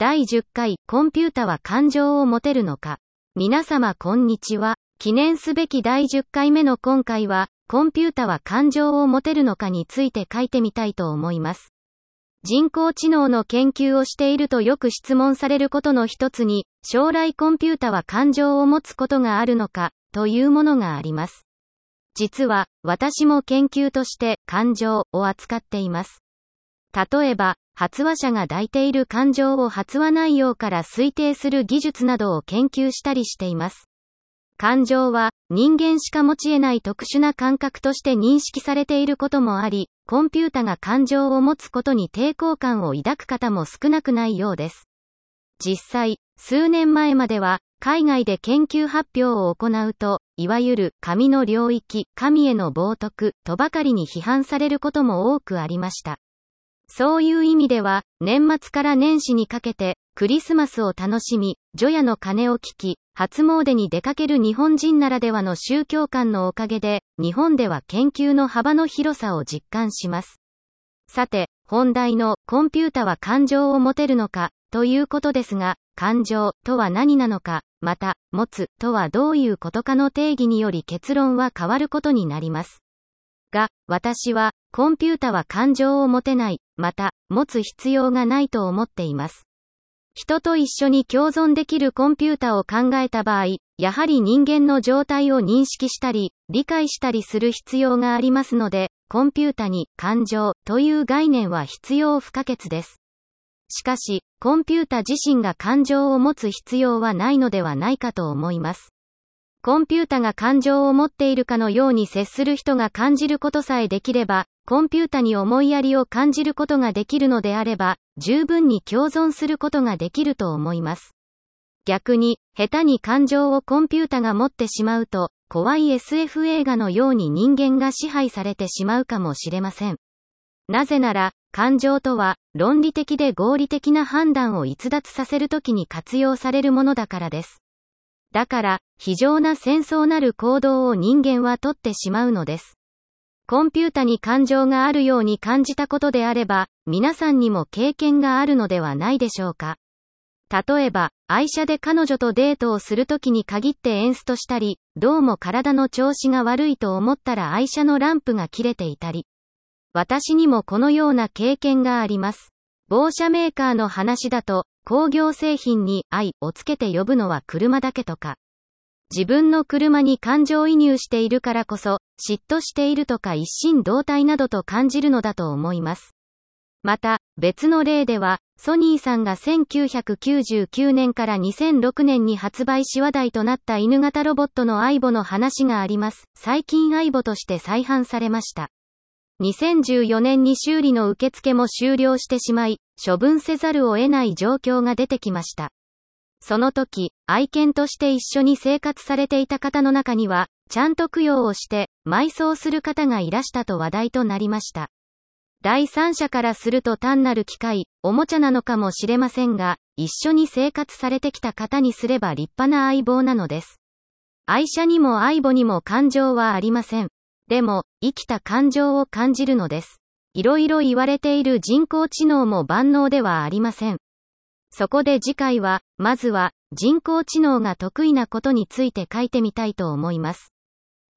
第10回コンピュータは感情を持てるのか皆様こんにちは。記念すべき第10回目の今回は、コンピュータは感情を持てるのかについて書いてみたいと思います。人工知能の研究をしているとよく質問されることの一つに、将来コンピュータは感情を持つことがあるのか、というものがあります。実は、私も研究として感情を扱っています。例えば、発話者が抱いている感情を発話内容から推定する技術などを研究したりしています。感情は人間しか持ち得ない特殊な感覚として認識されていることもあり、コンピュータが感情を持つことに抵抗感を抱く方も少なくないようです。実際、数年前までは、海外で研究発表を行うと、いわゆる神の領域、神への冒涜とばかりに批判されることも多くありました。そういう意味では、年末から年始にかけて、クリスマスを楽しみ、除夜の鐘を聞き、初詣に出かける日本人ならではの宗教観のおかげで、日本では研究の幅の広さを実感します。さて、本題のコンピュータは感情を持てるのか、ということですが、感情とは何なのか、また、持つとはどういうことかの定義により結論は変わることになります。が、私は、コンピュータは感情を持てない、また、持つ必要がないと思っています。人と一緒に共存できるコンピュータを考えた場合、やはり人間の状態を認識したり、理解したりする必要がありますので、コンピュータに感情という概念は必要不可欠です。しかし、コンピュータ自身が感情を持つ必要はないのではないかと思います。コンピュータが感情を持っているかのように接する人が感じることさえできれば、コンピュータに思いやりを感じることができるのであれば、十分に共存することができると思います。逆に、下手に感情をコンピュータが持ってしまうと、怖い SF 映画のように人間が支配されてしまうかもしれません。なぜなら、感情とは、論理的で合理的な判断を逸脱させるときに活用されるものだからです。だから、非常な戦争なる行動を人間はとってしまうのです。コンピュータに感情があるように感じたことであれば、皆さんにも経験があるのではないでしょうか。例えば、愛車で彼女とデートをするときに限ってエンストしたり、どうも体の調子が悪いと思ったら愛車のランプが切れていたり。私にもこのような経験があります。防車メーカーの話だと、工業製品に愛をつけて呼ぶのは車だけとか。自分の車に感情移入しているからこそ、嫉妬しているとか一心同体などと感じるのだと思います。また、別の例では、ソニーさんが1999年から2006年に発売し話題となった犬型ロボットのアイボの話があります。最近アイボとして再販されました。2014年に修理の受付も終了してしまい、処分せざるを得ない状況が出てきました。その時、愛犬として一緒に生活されていた方の中には、ちゃんと供養をして、埋葬する方がいらしたと話題となりました。第三者からすると単なる機械、おもちゃなのかもしれませんが、一緒に生活されてきた方にすれば立派な相棒なのです。愛車にも愛母にも感情はありません。でも、生きた感情を感じるのです。いろいろ言われている人工知能も万能ではありません。そこで次回は、まずは、人工知能が得意なことについて書いてみたいと思います。